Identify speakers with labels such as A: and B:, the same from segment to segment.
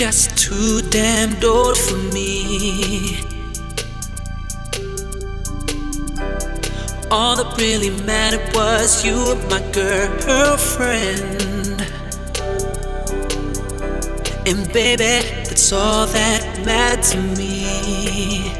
A: just too damn old for me. All that really mattered was you were my girlfriend. And baby, that's all that mattered to me.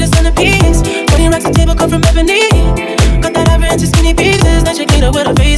B: need a centerpiece. Putting rocks on table, cut from ebony. Got that ivory into skinny pieces. Now she get her with a
C: face.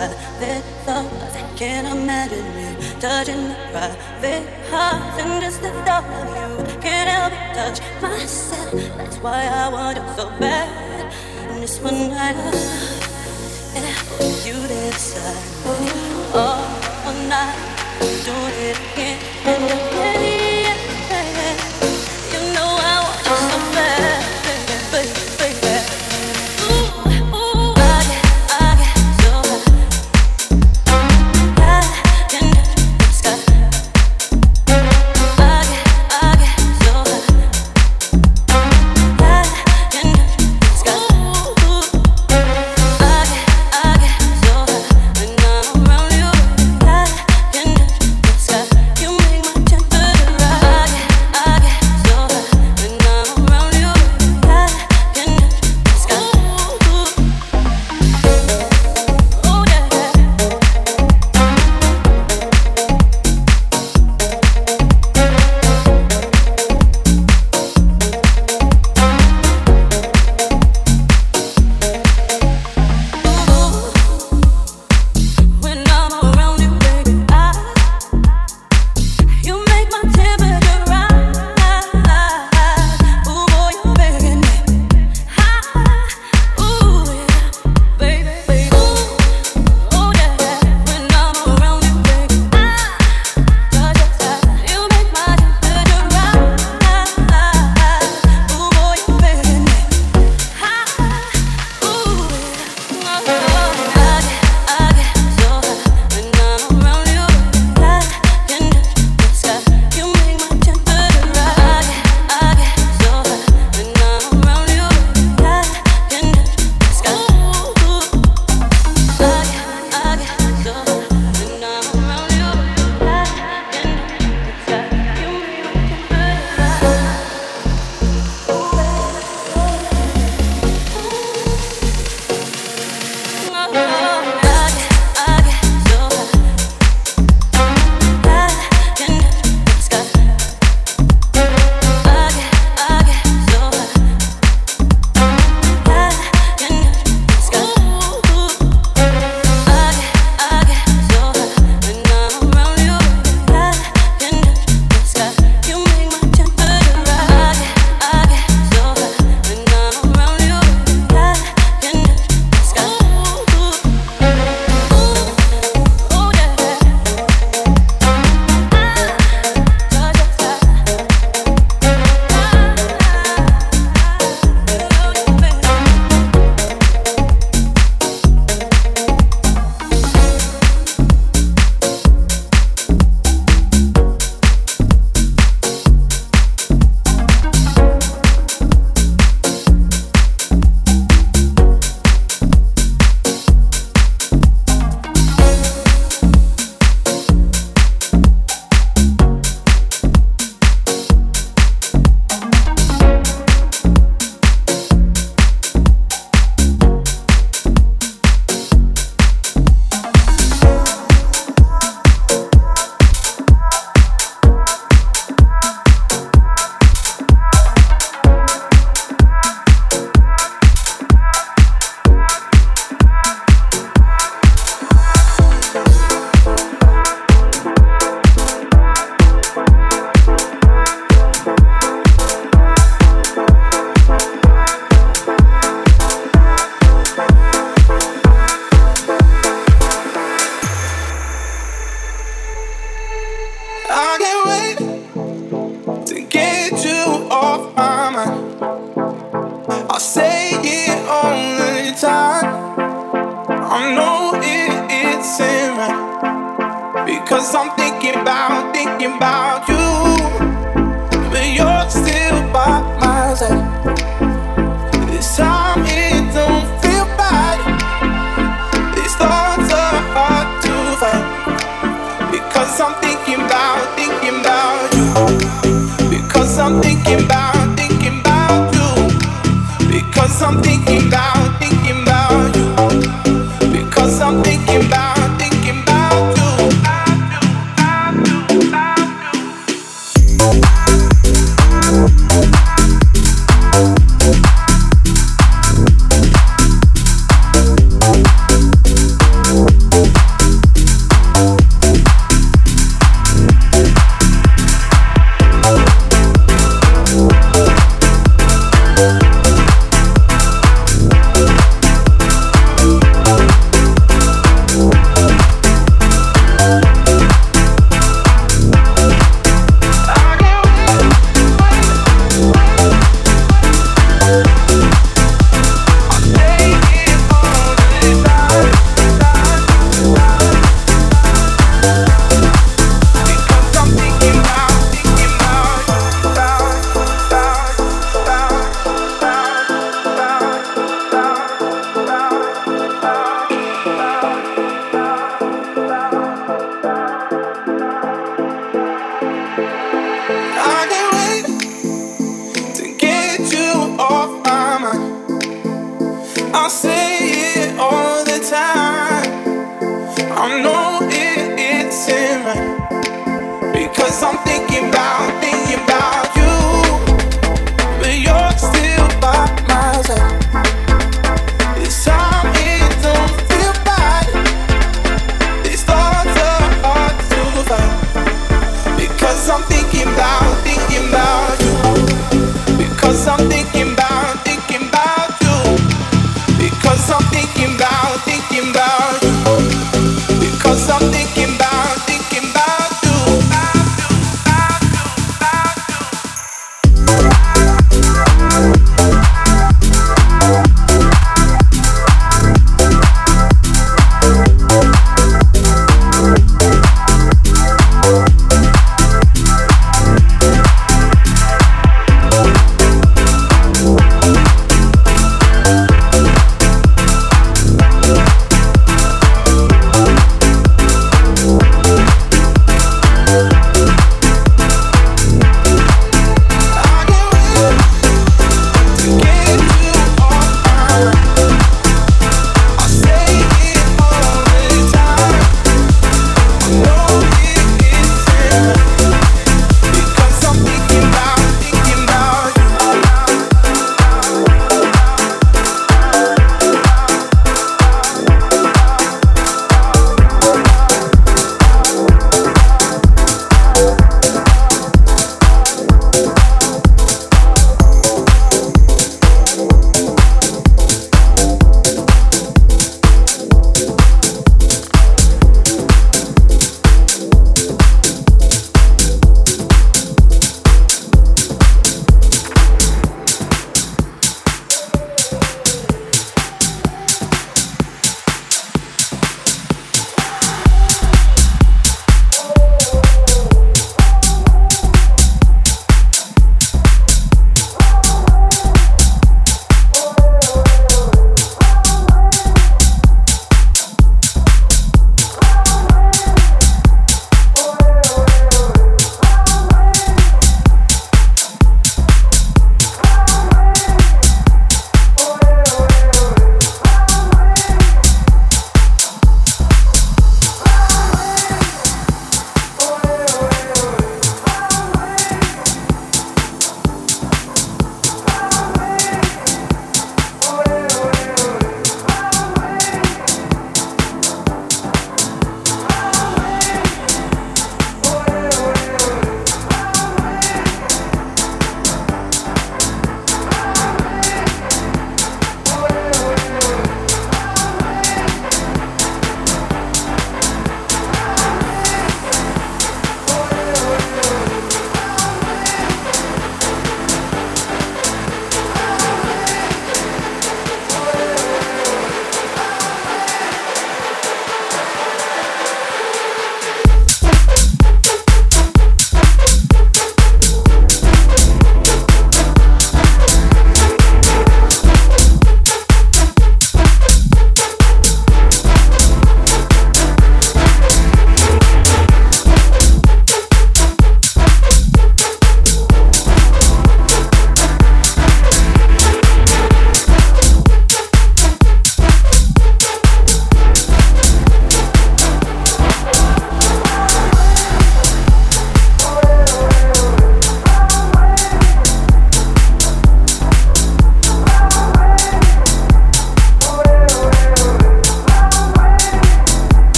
C: Private thoughts. I can't imagine you touching my private heart. And just the thought of you can't help but touch myself. That's why I want you so bad. And this one night, yeah, you there beside me all night, doing it again and again.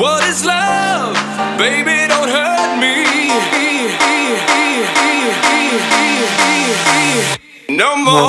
D: What is love?
E: Baby, don't hurt me. No more.